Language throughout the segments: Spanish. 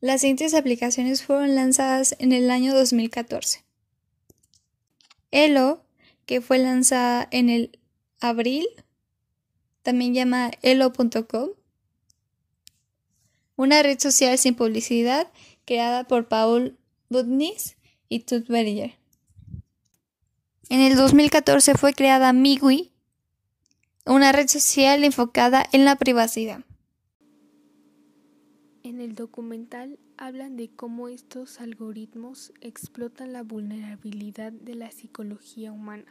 Las siguientes aplicaciones fueron lanzadas en el año 2014. Elo, que fue lanzada en el abril, también llama elo.com, una red social sin publicidad creada por Paul Budnis y Tut Berger. En el 2014 fue creada Migui, una red social enfocada en la privacidad. En el documental hablan de cómo estos algoritmos explotan la vulnerabilidad de la psicología humana,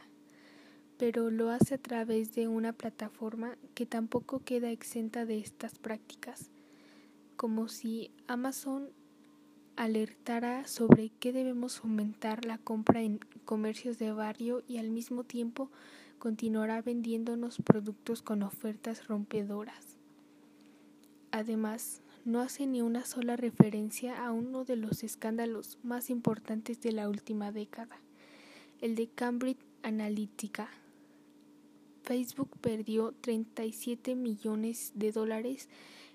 pero lo hace a través de una plataforma que tampoco queda exenta de estas prácticas, como si Amazon alertara sobre que debemos fomentar la compra en comercios de barrio y al mismo tiempo continuará vendiéndonos productos con ofertas rompedoras. Además, no hace ni una sola referencia a uno de los escándalos más importantes de la última década, el de Cambridge Analytica. Facebook perdió 37 millones de dólares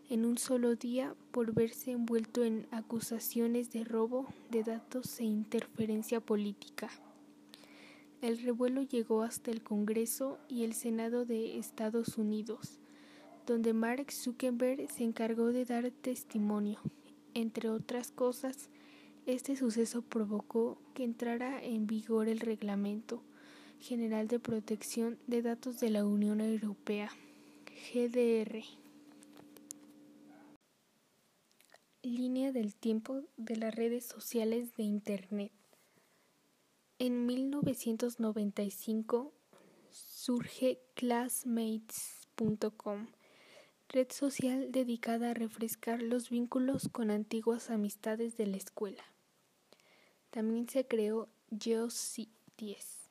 en un solo día por verse envuelto en acusaciones de robo de datos e interferencia política. El revuelo llegó hasta el Congreso y el Senado de Estados Unidos, donde Mark Zuckerberg se encargó de dar testimonio. Entre otras cosas, este suceso provocó que entrara en vigor el Reglamento General de Protección de Datos de la Unión Europea, GDR. Línea del tiempo de las redes sociales de Internet. En 1995 surge classmates.com, red social dedicada a refrescar los vínculos con antiguas amistades de la escuela. También se creó GeoCities.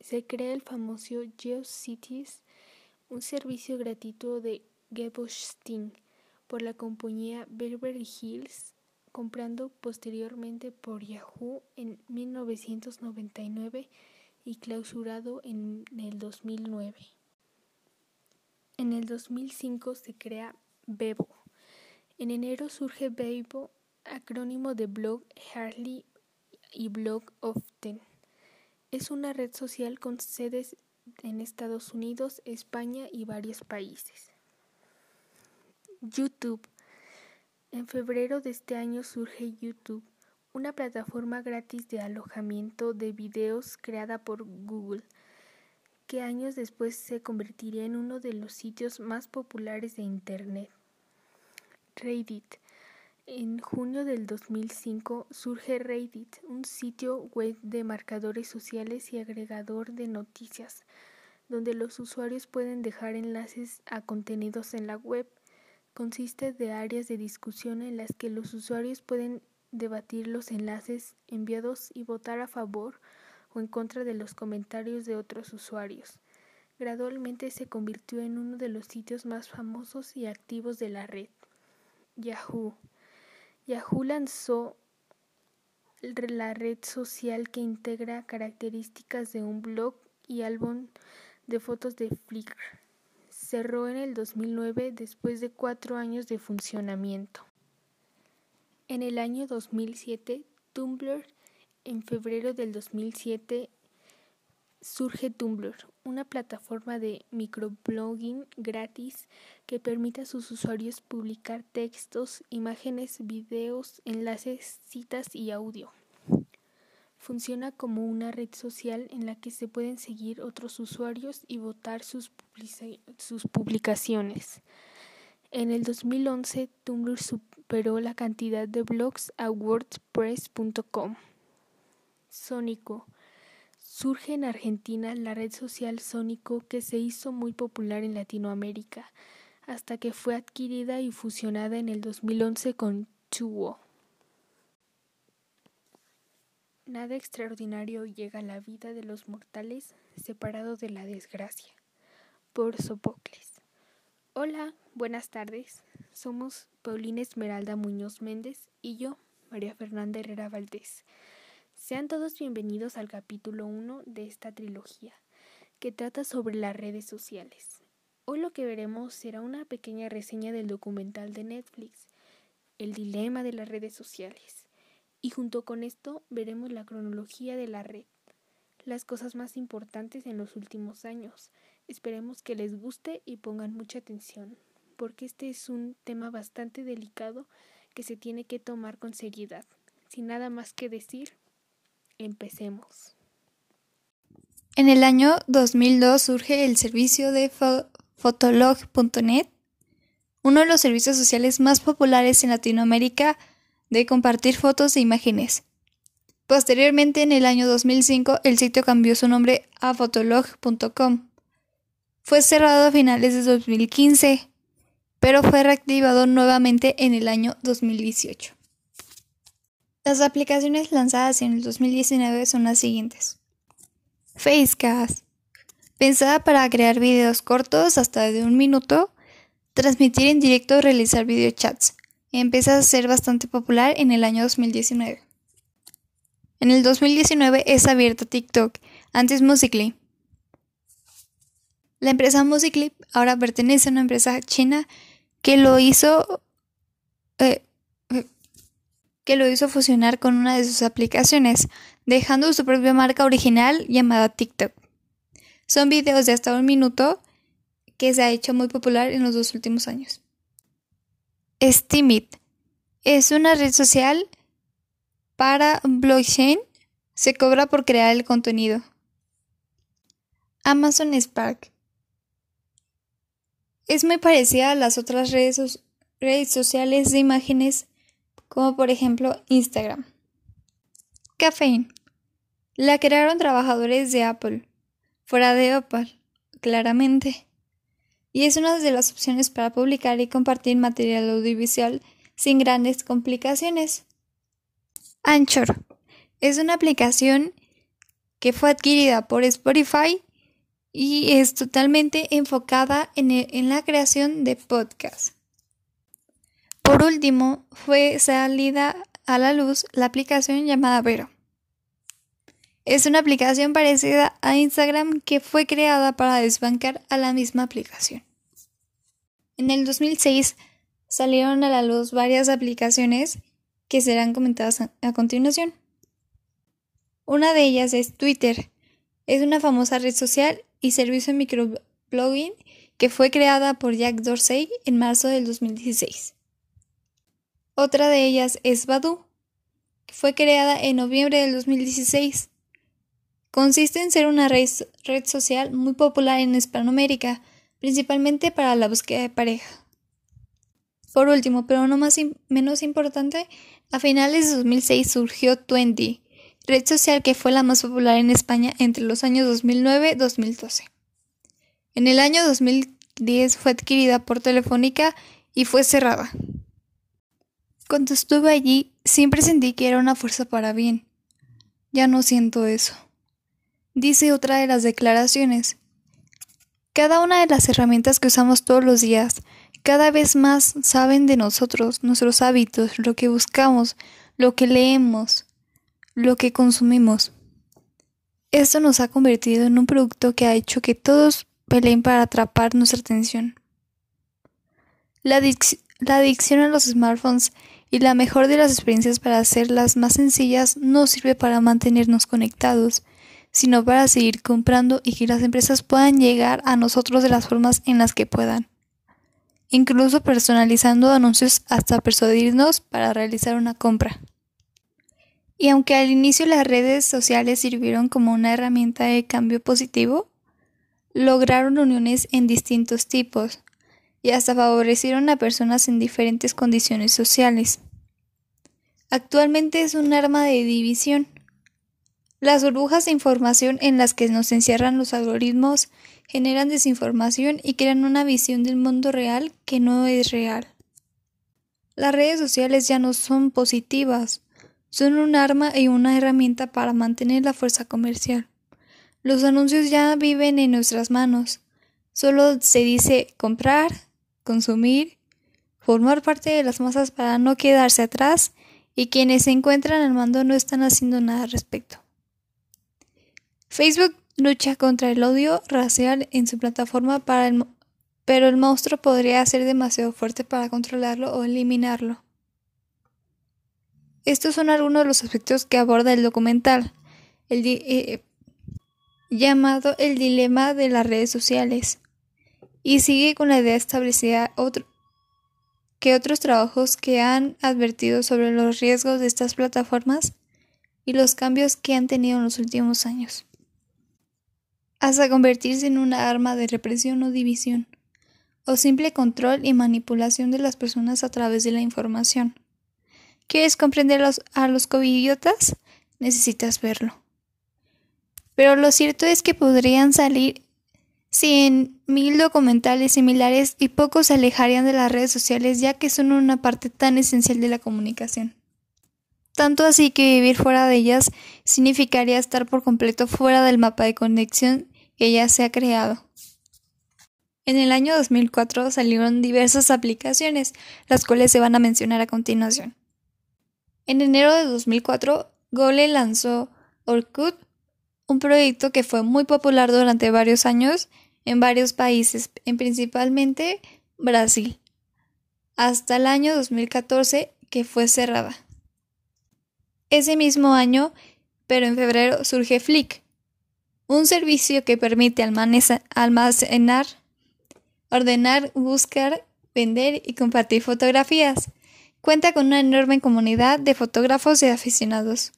Se crea el famoso GeoCities, un servicio gratuito de Geostein por la compañía Beverly Hills, comprando posteriormente por Yahoo en 1999 y clausurado en el 2009. En el 2005 se crea Bebo. En enero surge Bebo, acrónimo de Blog Harley y Blog Often. Es una red social con sedes en Estados Unidos, España y varios países. YouTube. En febrero de este año surge YouTube, una plataforma gratis de alojamiento de videos creada por Google, que años después se convertiría en uno de los sitios más populares de Internet. Reddit. En junio del 2005 surge Reddit, un sitio web de marcadores sociales y agregador de noticias, donde los usuarios pueden dejar enlaces a contenidos en la web consiste de áreas de discusión en las que los usuarios pueden debatir los enlaces enviados y votar a favor en contra de los comentarios de otros usuarios. Gradualmente se convirtió en uno de los sitios más famosos y activos de la red. Yahoo. Yahoo lanzó la red social que integra características de un blog y álbum de fotos de Flickr cerró en el 2009 después de cuatro años de funcionamiento. En el año 2007, Tumblr, en febrero del 2007, surge Tumblr, una plataforma de microblogging gratis que permite a sus usuarios publicar textos, imágenes, videos, enlaces, citas y audio. Funciona como una red social en la que se pueden seguir otros usuarios y votar sus, sus publicaciones. En el 2011, Tumblr superó la cantidad de blogs a WordPress.com. Sónico. Surge en Argentina la red social Sónico que se hizo muy popular en Latinoamérica, hasta que fue adquirida y fusionada en el 2011 con Tuo. Nada extraordinario llega a la vida de los mortales separado de la desgracia. Por Sopocles. Hola, buenas tardes. Somos Paulina Esmeralda Muñoz Méndez y yo, María Fernanda Herrera Valdés. Sean todos bienvenidos al capítulo 1 de esta trilogía, que trata sobre las redes sociales. Hoy lo que veremos será una pequeña reseña del documental de Netflix, el dilema de las redes sociales. Y junto con esto veremos la cronología de la red, las cosas más importantes en los últimos años. Esperemos que les guste y pongan mucha atención, porque este es un tema bastante delicado que se tiene que tomar con seriedad. Sin nada más que decir, empecemos. En el año 2002 surge el servicio de Fotolog.net, uno de los servicios sociales más populares en Latinoamérica de compartir fotos e imágenes. Posteriormente, en el año 2005, el sitio cambió su nombre a fotolog.com. Fue cerrado a finales de 2015, pero fue reactivado nuevamente en el año 2018. Las aplicaciones lanzadas en el 2019 son las siguientes. Facecast, pensada para crear videos cortos hasta de un minuto, transmitir en directo o realizar videochats. Empieza a ser bastante popular en el año 2019. En el 2019 es abierta TikTok, antes Musically. La empresa Musically ahora pertenece a una empresa china que lo hizo eh, que lo hizo fusionar con una de sus aplicaciones, dejando su propia marca original llamada TikTok. Son videos de hasta un minuto que se ha hecho muy popular en los dos últimos años. Steemit es una red social para blockchain. Se cobra por crear el contenido. Amazon Spark es muy parecida a las otras redes, redes sociales de imágenes como por ejemplo Instagram. Caffeine. La crearon trabajadores de Apple, fuera de Opal, claramente. Y es una de las opciones para publicar y compartir material audiovisual sin grandes complicaciones. Anchor es una aplicación que fue adquirida por Spotify y es totalmente enfocada en, en la creación de podcasts. Por último, fue salida a la luz la aplicación llamada Vero. Es una aplicación parecida a Instagram que fue creada para desbancar a la misma aplicación. En el 2006 salieron a la luz varias aplicaciones que serán comentadas a continuación. Una de ellas es Twitter. Es una famosa red social y servicio de microblogging que fue creada por Jack Dorsey en marzo del 2016. Otra de ellas es Badu, que fue creada en noviembre del 2016. Consiste en ser una red, social muy popular en Hispanoamérica, principalmente para la búsqueda de pareja. Por último, pero no más menos importante, a finales de 2006 surgió Twenty, red social que fue la más popular en España entre los años 2009-2012. En el año 2010 fue adquirida por Telefónica y fue cerrada. Cuando estuve allí, siempre sentí que era una fuerza para bien. Ya no siento eso. Dice otra de las declaraciones. Cada una de las herramientas que usamos todos los días, cada vez más saben de nosotros, nuestros hábitos, lo que buscamos, lo que leemos, lo que consumimos. Esto nos ha convertido en un producto que ha hecho que todos peleen para atrapar nuestra atención. La, la adicción a los smartphones y la mejor de las experiencias para hacerlas más sencillas no sirve para mantenernos conectados, sino para seguir comprando y que las empresas puedan llegar a nosotros de las formas en las que puedan, incluso personalizando anuncios hasta persuadirnos para realizar una compra. Y aunque al inicio las redes sociales sirvieron como una herramienta de cambio positivo, lograron uniones en distintos tipos, y hasta favorecieron a personas en diferentes condiciones sociales. Actualmente es un arma de división. Las burbujas de información en las que nos encierran los algoritmos generan desinformación y crean una visión del mundo real que no es real. Las redes sociales ya no son positivas, son un arma y una herramienta para mantener la fuerza comercial. Los anuncios ya viven en nuestras manos. Solo se dice comprar, consumir, formar parte de las masas para no quedarse atrás y quienes se encuentran al mando no están haciendo nada al respecto. Facebook lucha contra el odio racial en su plataforma pero el monstruo podría ser demasiado fuerte para controlarlo o eliminarlo. estos son algunos de los aspectos que aborda el documental, eh, llamado El dilema de las redes sociales, y sigue con la idea establecida que otros trabajos que han advertido sobre los riesgos de estas plataformas y los cambios que han tenido en los últimos años, hasta convertirse en una arma de represión o división, o simple control y manipulación de las personas a través de la información. ¿Quieres comprender a los covidiotas? Necesitas verlo. Pero lo cierto es que podrían salir cien mil documentales similares y pocos se alejarían de las redes sociales ya que son una parte tan esencial de la comunicación. Tanto así que vivir fuera de ellas significaría estar por completo fuera del mapa de conexión que ya se ha creado. En el año 2004 salieron diversas aplicaciones, las cuales se van a mencionar a continuación. En enero de 2004, Google lanzó Orkut, un proyecto que fue muy popular durante varios años en varios países, en principalmente Brasil, hasta el año 2014 que fue cerrada. Ese mismo año, pero en febrero, surge Flick, un servicio que permite almacenar, ordenar, buscar, vender y compartir fotografías. Cuenta con una enorme comunidad de fotógrafos y aficionados.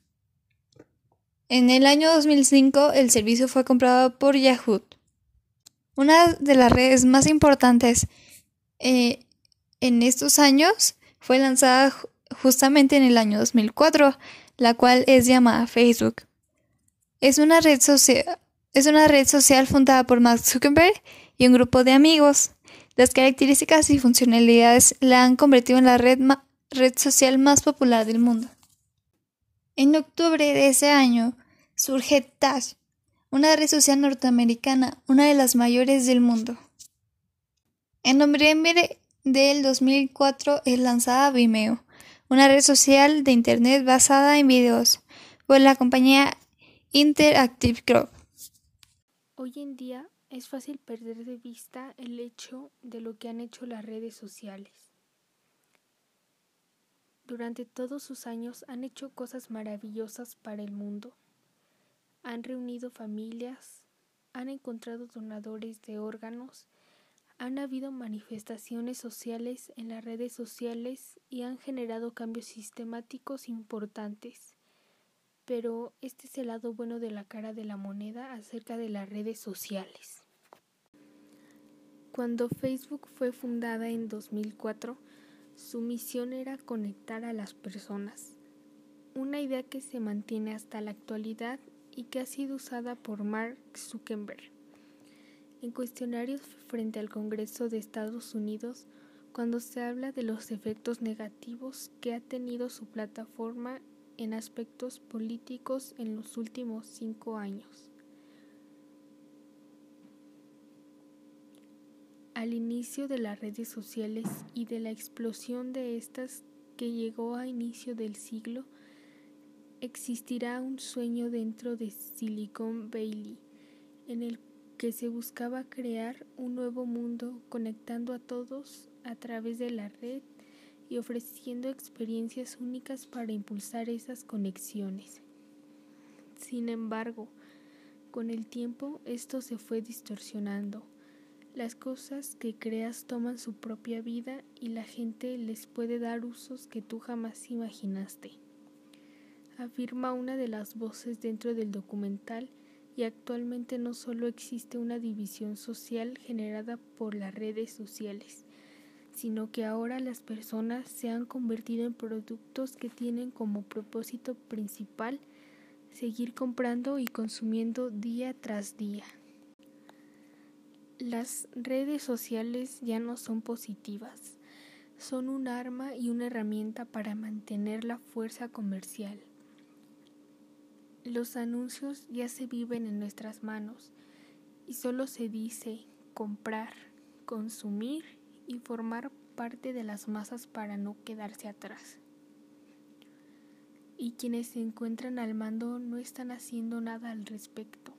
En el año 2005 el servicio fue comprado por Yahoo. Una de las redes más importantes eh, en estos años fue lanzada justamente en el año 2004, la cual es llamada Facebook. Es una red social, fundada por Mark Zuckerberg y un grupo de amigos. Las características y funcionalidades la han convertido en la red social más popular del mundo. En octubre de ese año, surge Tash, una red social norteamericana, una de las mayores del mundo. En noviembre del 2004 es lanzada Vimeo, una red social de Internet basada en videos, por la compañía Interactive Group. Hoy en día es fácil perder de vista el hecho de lo que han hecho las redes sociales. Durante todos sus años han hecho cosas maravillosas para el mundo han reunido familias, han encontrado donadores de órganos, han habido manifestaciones sociales en las redes sociales y han generado cambios sistemáticos importantes. Pero este es el lado bueno de la cara de la moneda acerca de las redes sociales. Cuando Facebook fue fundada en 2004, su misión era conectar a las personas, una idea que se mantiene hasta la actualidad y que ha sido usada por Mark Zuckerberg en cuestionarios frente al Congreso de Estados Unidos cuando se habla de los efectos negativos que ha tenido su plataforma en aspectos políticos en los últimos cinco años. Al inicio de las redes sociales y de la explosión de estas que llegó a inicio del siglo, existirá un sueño dentro de Silicon Valley en el que se buscaba crear un nuevo mundo conectando a todos a través de la red y ofreciendo experiencias únicas para impulsar esas conexiones. Sin embargo, con el tiempo esto se fue distorsionando. Las cosas que creas toman su propia vida y la gente les puede dar usos que tú jamás imaginaste afirma una de las voces dentro del documental y actualmente no solo existe una división social generada por las redes sociales, sino que ahora las personas se han convertido en productos que tienen como propósito principal seguir comprando y consumiendo día tras día. Las redes sociales ya no son positivas, son un arma y una herramienta para mantener la fuerza comercial. Los anuncios ya se viven en nuestras manos y solo se dice comprar, consumir y formar parte de las masas para no quedarse atrás. Y quienes se encuentran al mando no están haciendo nada al respecto.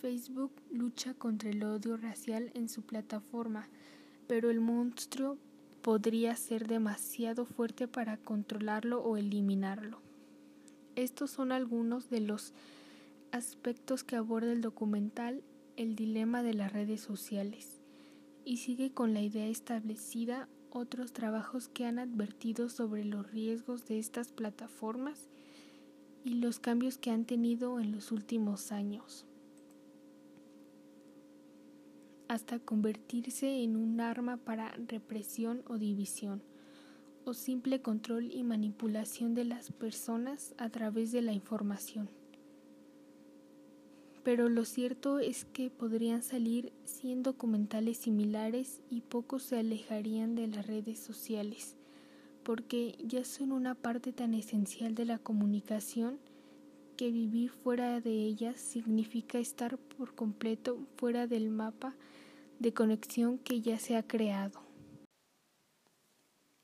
Facebook lucha contra el odio racial en su plataforma, pero el monstruo podría ser demasiado fuerte para controlarlo o eliminarlo. Estos son algunos de los aspectos que aborda el documental El dilema de las redes sociales y sigue con la idea establecida otros trabajos que han advertido sobre los riesgos de estas plataformas y los cambios que han tenido en los últimos años, hasta convertirse en un arma para represión o división, o simple control y manipulación de las personas a través de la información pero lo cierto es que podrían salir 100 documentales similares y pocos se alejarían de las redes sociales, porque ya son una parte tan esencial de la comunicación que vivir fuera de ellas significa estar por completo fuera del mapa de conexión que ya se ha creado.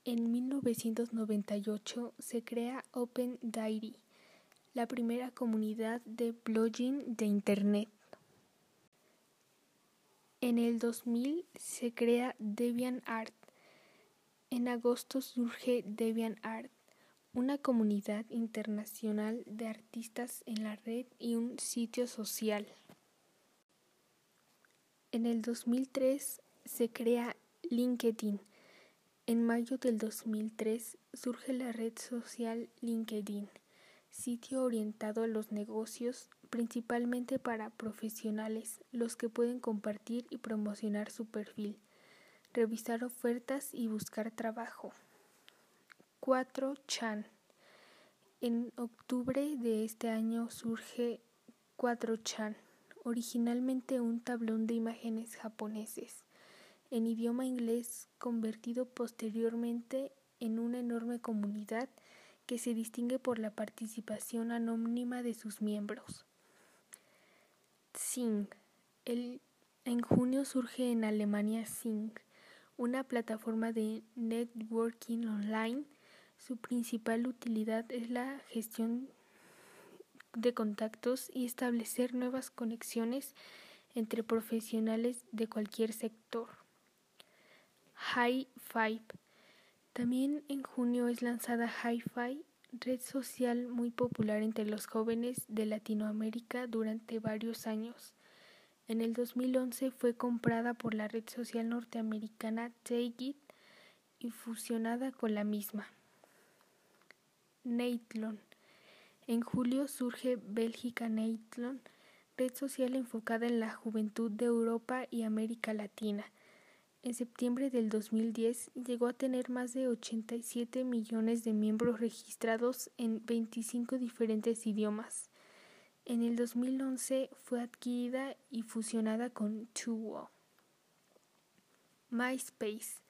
En 1998 se crea Open Diary, la primera comunidad de blogging de Internet. En el 2000 se crea DeviantArt. En agosto surge DeviantArt, una comunidad internacional de artistas en la red y un sitio social. En el 2003 se crea LinkedIn. En mayo del 2003 surge la red social LinkedIn sitio orientado a los negocios, principalmente para profesionales, los que pueden compartir y promocionar su perfil, revisar ofertas y buscar trabajo. 4. Chan. En octubre de este año surge 4chan, originalmente un tablón de imágenes japoneses, en idioma inglés convertido posteriormente en una enorme comunidad que se distingue por la participación anónima de sus miembros. Sing. en junio surge en Alemania Sing, una plataforma de networking online. Su principal utilidad es la gestión de contactos y establecer nuevas conexiones entre profesionales de cualquier sector. High Five también en junio es lanzada Hi-Fi, red social muy popular entre los jóvenes de Latinoamérica durante varios años. En el 2011 fue comprada por la red social norteamericana Take It y fusionada con la misma. Neitlon. En julio surge Bélgica Neitlon, red social enfocada en la juventud de Europa y América Latina en septiembre del 2010 llegó a tener más de 87 millones de miembros registrados en 25 diferentes idiomas. En el 2011 fue adquirida y fusionada con Tuwo. MySpace.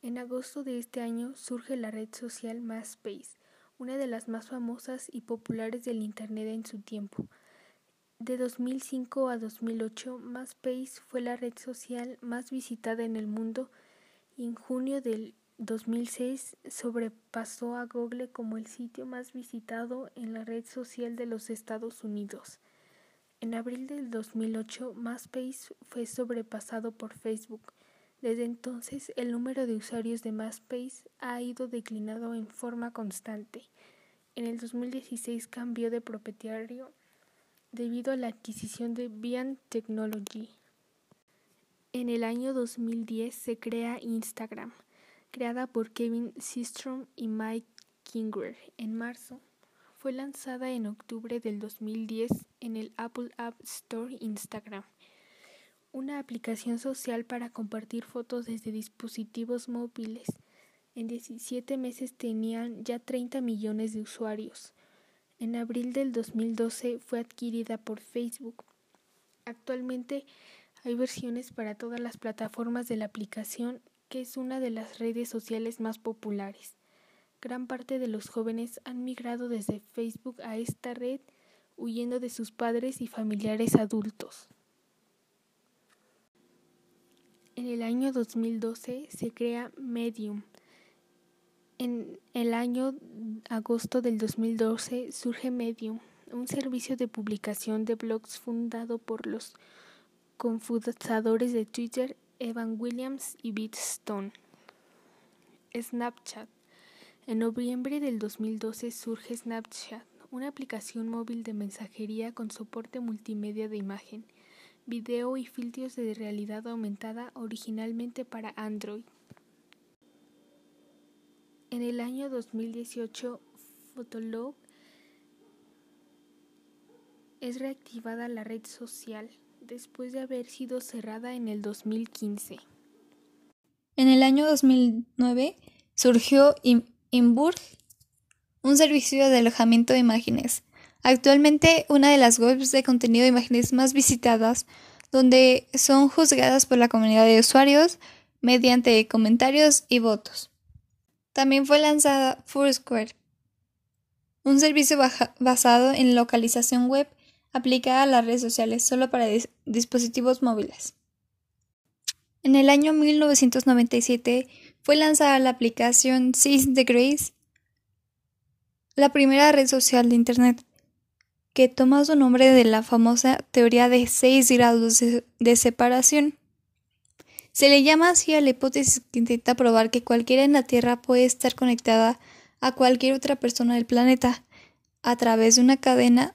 En agosto de este año surge la red social MySpace, una de las más famosas y populares del Internet en su tiempo. De 2005 a 2008, MySpace fue la red social más visitada en el mundo y en junio del 2006 sobrepasó a Google como el sitio más visitado en la red social de los Estados Unidos. En abril del 2008, MySpace fue sobrepasado por Facebook. Desde entonces, el número de usuarios de MySpace ha ido declinando en forma constante. En el 2016 cambió de propietario debido a la adquisición de Vian Technology. En el año 2010 se crea Instagram, creada por Kevin Systrom y Mike Kinger en marzo. Fue lanzada en octubre del 2010 en el Apple App Store Instagram, una aplicación social para compartir fotos desde dispositivos móviles. En 17 meses tenían ya 30 millones de usuarios. En abril del 2012 fue adquirida por Facebook. Actualmente hay versiones para todas las plataformas de la aplicación, que es una de las redes sociales más populares. Gran parte de los jóvenes han migrado desde Facebook a esta red huyendo de sus padres y familiares adultos. En el año 2012 se crea Medium, en el año agosto del 2012 surge Medium, un servicio de publicación de blogs fundado por los confundadores de Twitter, Evan Williams y Stone. Snapchat. En noviembre del 2012 surge Snapchat, una aplicación móvil de mensajería con soporte multimedia de imagen, video y filtros de realidad aumentada originalmente para Android. En el año 2018, Fotolog es reactivada la red social después de haber sido cerrada en el 2015. En el año 2009 surgió Imburg, un servicio de alojamiento de imágenes. Actualmente una de las webs de contenido de imágenes más visitadas, donde son juzgadas por la comunidad de usuarios mediante comentarios y votos. También fue lanzada Foursquare, un servicio basado en localización web aplicada a las redes sociales solo para dispositivos móviles. En el año 1997 fue lanzada la aplicación Six Degrees, la primera red social de Internet, que toma su nombre de la famosa teoría de seis grados de, separación. Se le llama así a la hipótesis que intenta probar que cualquiera en la Tierra puede estar conectada a cualquier otra persona del planeta a través de una cadena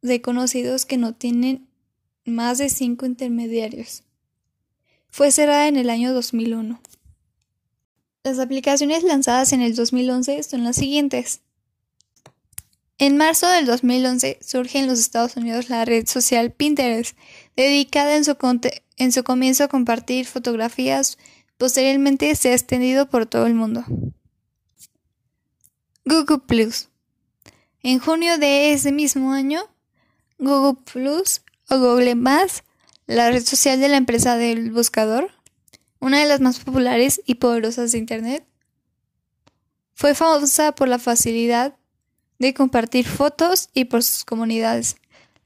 de conocidos que no tienen más de cinco intermediarios. Fue cerrada en el año 2001. Las aplicaciones lanzadas en el 2011 son las siguientes. En marzo del 2011 surge en los Estados Unidos la red social Pinterest, dedicada en su, en su comienzo a compartir fotografías, posteriormente se ha extendido por todo el mundo. Google Plus. En junio de ese mismo año, Google Plus o Google Más la red social de la empresa del buscador, una de las más populares y poderosas de Internet, fue famosa por la facilidad de compartir fotos y por sus comunidades.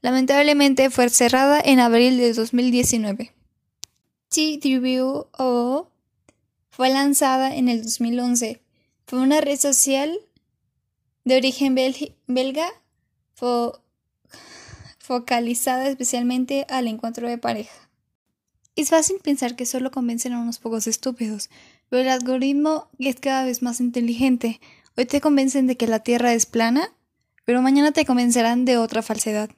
Lamentablemente fue cerrada en abril de 2019. TWO fue lanzada en el 2011. Fue una red social de origen belga focalizada especialmente al encuentro de pareja. Es fácil pensar que solo convencen a unos pocos estúpidos, pero el algoritmo es cada vez más inteligente. Hoy te convencen de que la Tierra es plana, pero mañana te convencerán de otra falsedad.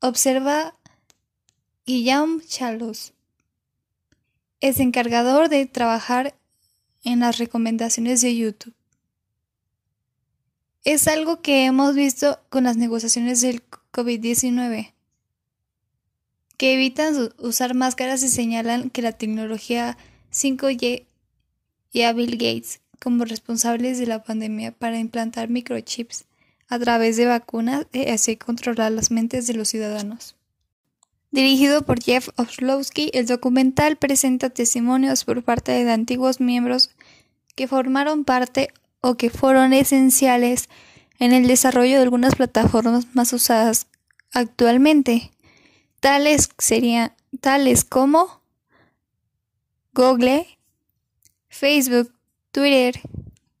Observa Guillaume Chalos. Es encargador de trabajar en las recomendaciones de YouTube. Es algo que hemos visto con las negociaciones del COVID-19, que evitan usar máscaras y señalan que la tecnología 5G y a Bill Gates como responsables de la pandemia para implantar microchips a través de vacunas y así controlar las mentes de los ciudadanos. Dirigido por Jeff Oslowski, el documental presenta testimonios por parte de antiguos miembros que formaron parte o que fueron esenciales en el desarrollo de algunas plataformas más usadas actualmente, tales, serían, tales como Google, Facebook, Twitter,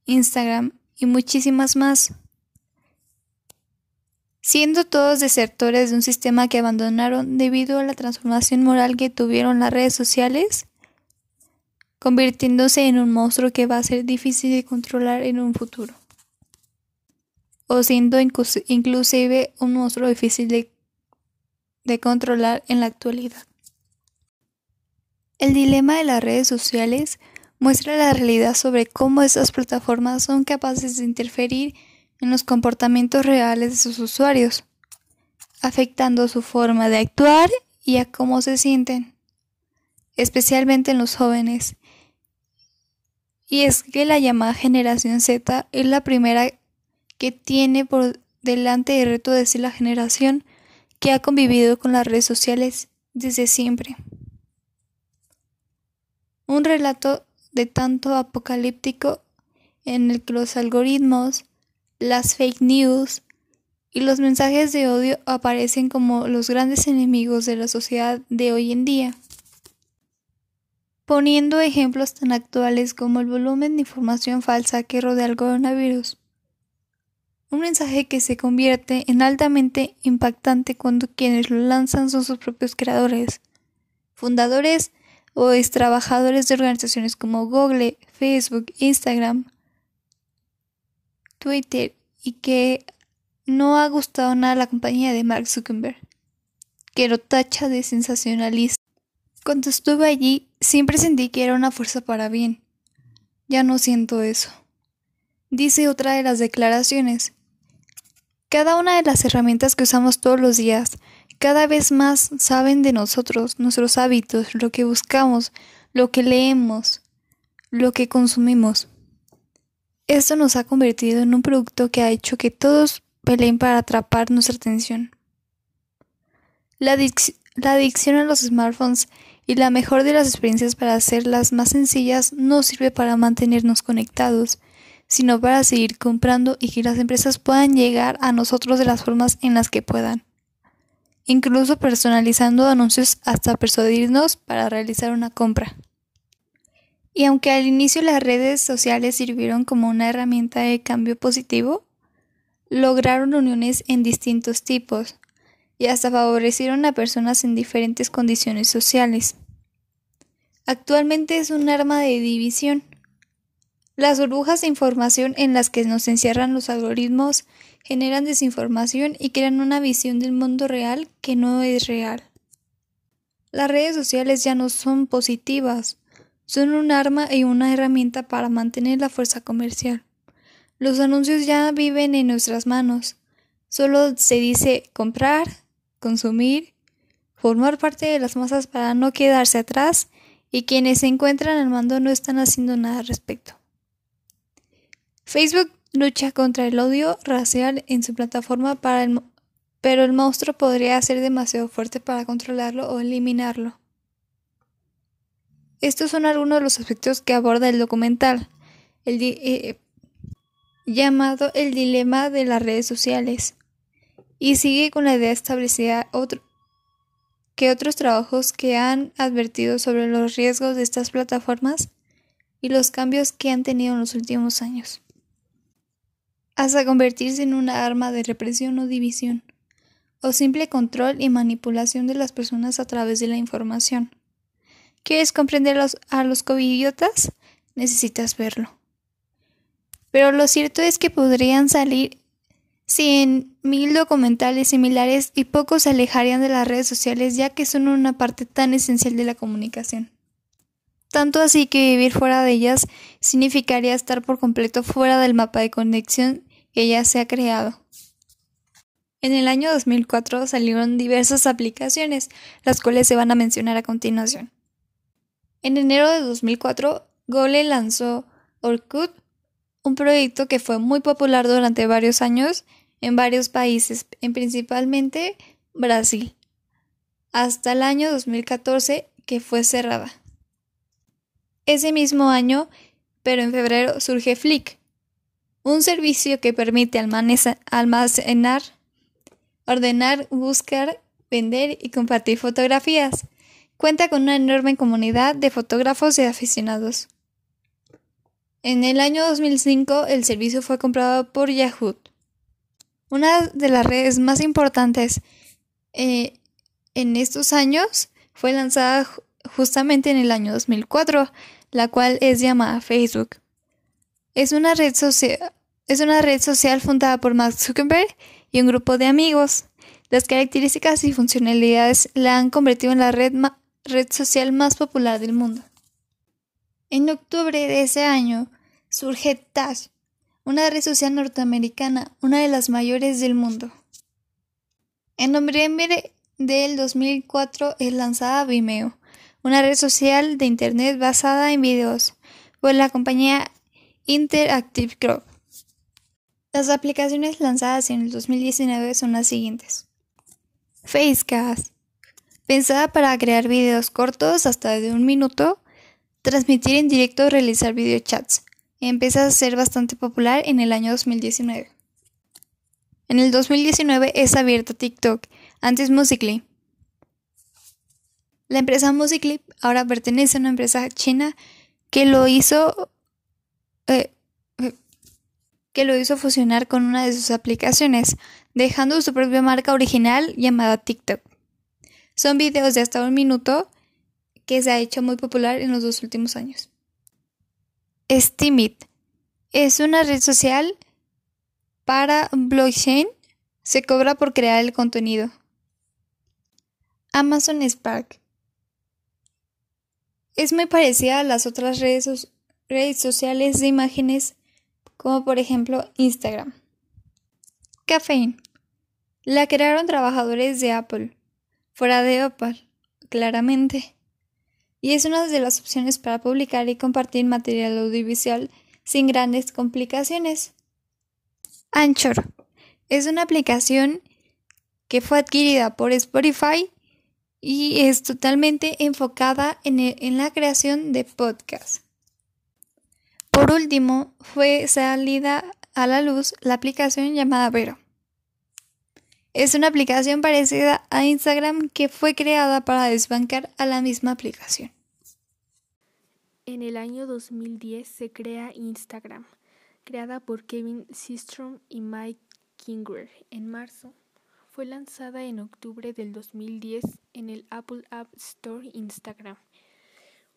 Instagram y muchísimas más, siendo todos desertores de un sistema que abandonaron debido a la transformación moral que tuvieron las redes sociales, convirtiéndose en un monstruo que va a ser difícil de controlar en un futuro o siendo inclusive un monstruo difícil de, de controlar en la actualidad. El dilema de las redes sociales muestra la realidad sobre cómo estas plataformas son capaces de interferir en los comportamientos reales de sus usuarios, afectando su forma de actuar y a cómo se sienten, especialmente en los jóvenes. Y es que la llamada generación Z es la primera que tiene por delante el reto de ser la generación que ha convivido con las redes sociales desde siempre. Un relato de tanto apocalíptico en el que los algoritmos, las fake news y los mensajes de odio aparecen como los grandes enemigos de la sociedad de hoy en día. Poniendo ejemplos tan actuales como el volumen de información falsa que rodea el coronavirus un mensaje que se convierte en altamente impactante cuando quienes lo lanzan son sus propios creadores, fundadores o ex trabajadores de organizaciones como Google, Facebook, Instagram, Twitter y que no ha gustado nada la compañía de Mark Zuckerberg, que lo tacha de sensacionalista. Cuando estuve allí, siempre sentí que era una fuerza para bien. Ya no siento eso. Dice otra de las declaraciones. Cada una de las herramientas que usamos todos los días, cada vez más saben de nosotros, nuestros hábitos, lo que buscamos, lo que leemos, lo que consumimos. Esto nos ha convertido en un producto que ha hecho que todos peleen para atrapar nuestra atención. La, adicción a los smartphones y la mejor de las experiencias para hacerlas más sencillas no sirve para mantenernos conectados, sino para seguir comprando y que las empresas puedan llegar a nosotros de las formas en las que puedan, incluso personalizando anuncios hasta persuadirnos para realizar una compra. Y aunque al inicio las redes sociales sirvieron como una herramienta de cambio positivo, lograron uniones en distintos tipos, y hasta favorecieron a personas en diferentes condiciones sociales. Actualmente es un arma de división. Las burbujas de información en las que nos encierran los algoritmos generan desinformación y crean una visión del mundo real que no es real. Las redes sociales ya no son positivas, son un arma y una herramienta para mantener la fuerza comercial. Los anuncios ya viven en nuestras manos. Solo se dice comprar, consumir, formar parte de las masas para no quedarse atrás y quienes se encuentran al mando no están haciendo nada al respecto. Facebook lucha contra el odio racial en su plataforma pero el monstruo podría ser demasiado fuerte para controlarlo o eliminarlo. Estos son algunos de los aspectos que aborda el documental, eh, llamado El dilema de las redes sociales y sigue con la idea establecida otro, que otros trabajos que han advertido sobre los riesgos de estas plataformas y los cambios que han tenido en los últimos años, hasta convertirse en una arma de represión o división, o simple control y manipulación de las personas a través de la información. ¿Quieres comprender a los covidiotas? Necesitas verlo. Pero lo cierto es que podrían salir cien mil documentales similares y pocos se alejarían de las redes sociales ya que son una parte tan esencial de la comunicación. Tanto así que vivir fuera de ellas significaría estar por completo fuera del mapa de conexión que ya se ha creado. En el año 2004 salieron diversas aplicaciones, las cuales se van a mencionar a continuación. En enero de 2004, Google lanzó Orkut, un proyecto que fue muy popular durante varios años en varios países, en principalmente Brasil, hasta el año 2014 que fue cerrada. Ese mismo año, pero en febrero, surge Flick, un servicio que permite almacenar, ordenar, buscar, vender y compartir fotografías. Cuenta con una enorme comunidad de fotógrafos y aficionados. En el año 2005 el servicio fue comprado por Yahoo. Una de las redes más importantes eh, en estos años fue lanzada justamente en el año 2004, la cual es llamada Facebook. Es una red es una red social fundada por Mark Zuckerberg y un grupo de amigos. Las características y funcionalidades la han convertido en la red, red social más popular del mundo. En octubre de ese año surge Tash, una red social norteamericana, una de las mayores del mundo. En noviembre del 2004 es lanzada Vimeo, una red social de Internet basada en videos, por la compañía Interactive Group. Las aplicaciones lanzadas en el 2019 son las siguientes. Facecast, pensada para crear videos cortos hasta de un minuto, transmitir en directo o realizar videochats. Empieza a ser bastante popular en el año 2019. En el 2019 es abierta TikTok, antes Musically. La empresa Musically ahora pertenece a una empresa china que lo hizo eh, que lo hizo fusionar con una de sus aplicaciones, dejando su propia marca original llamada TikTok. Son videos de hasta un minuto que se ha hecho muy popular en los dos últimos años. Steemit es una red social para blockchain. Se cobra por crear el contenido. Amazon Spark es muy parecida a las otras redes, redes sociales de imágenes como por ejemplo Instagram. Caffeine. La crearon trabajadores de Apple, fuera de Opal, claramente. Y es una de las opciones para publicar y compartir material audiovisual sin grandes complicaciones. Anchor es una aplicación que fue adquirida por Spotify y es totalmente enfocada en, en la creación de podcasts. Por último, fue salida a la luz la aplicación llamada Vero. Es una aplicación parecida a Instagram que fue creada para desbancar a la misma aplicación. En el año 2010 se crea Instagram, creada por Kevin Systrom y Mike Kingwer en marzo. Fue lanzada en octubre del 2010 en el Apple App Store Instagram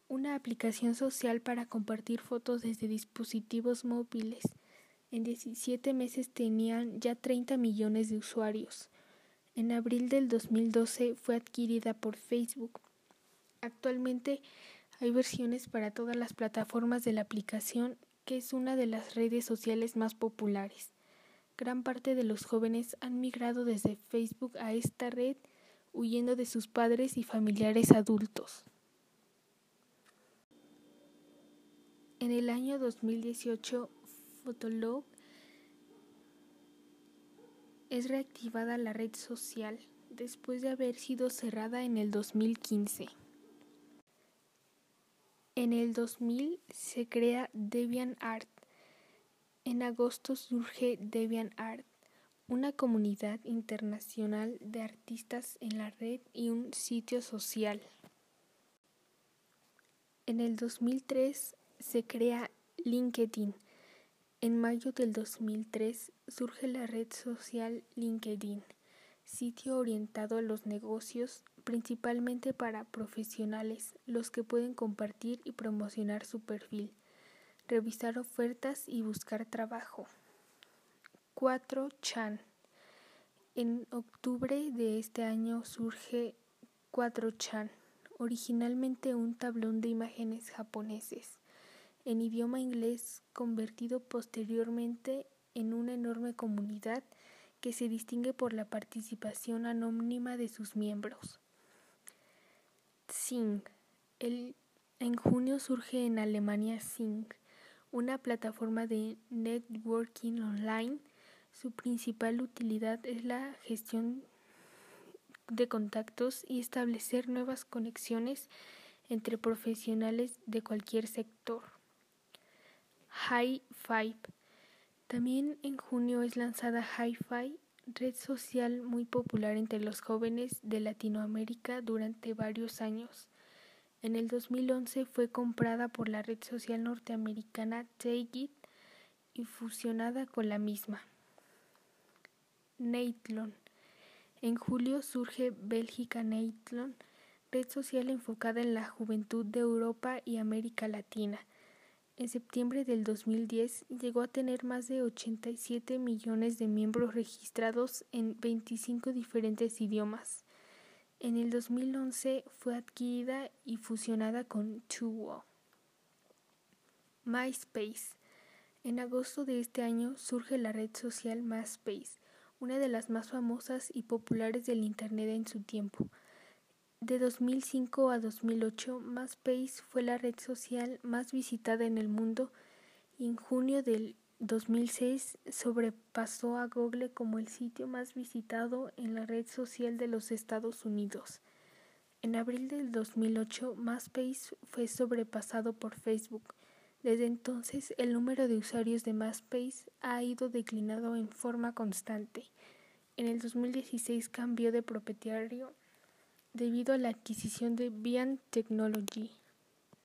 una aplicación social para compartir fotos desde dispositivos móviles. En 17 meses tenían ya 30 millones de usuarios. En abril del 2012 fue adquirida por Facebook. Actualmente hay versiones para todas las plataformas de la aplicación, que es una de las redes sociales más populares. Gran parte de los jóvenes han migrado desde Facebook a esta red huyendo de sus padres y familiares adultos. En el año 2018, Fotolog es reactivada la red social después de haber sido cerrada en el 2015. En el 2000 se crea DeviantArt. En agosto surge DeviantArt, una comunidad internacional de artistas en la red y un sitio social. En el 2003 se crea LinkedIn. En mayo del 2003 surge la red social LinkedIn, sitio orientado a los negocios, principalmente para profesionales, los que pueden compartir y promocionar su perfil, revisar ofertas y buscar trabajo. 4. Chan. En octubre de este año surge 4chan, originalmente un tablón de imágenes japoneses en idioma inglés, convertido posteriormente en una enorme comunidad que se distingue por la participación anónima de sus miembros. Sing. en junio surge en Alemania Sing, una plataforma de networking online. Su principal utilidad es la gestión de contactos y establecer nuevas conexiones entre profesionales de cualquier sector. High Five. También en junio es lanzada Hi-Fi, red social muy popular entre los jóvenes de Latinoamérica durante varios años. En el 2011 fue comprada por la red social norteamericana Take It y fusionada con la misma. Neitlon. En julio surge Bélgica Neitlon, red social enfocada en la juventud de Europa y América Latina en septiembre del 2010 llegó a tener más de 87 millones de miembros registrados en 25 diferentes idiomas. En el 2011 fue adquirida y fusionada con Tuwo. MySpace. En agosto de este año surge la red social MySpace, una de las más famosas y populares del Internet en su tiempo. De 2005 a 2008, MySpace fue la red social más visitada en el mundo y en junio del 2006 sobrepasó a Google como el sitio más visitado en la red social de los Estados Unidos. En abril del 2008, MySpace fue sobrepasado por Facebook. Desde entonces, el número de usuarios de MySpace ha ido declinando en forma constante. En el 2016 cambió de propietario debido a la adquisición de Vian Technology.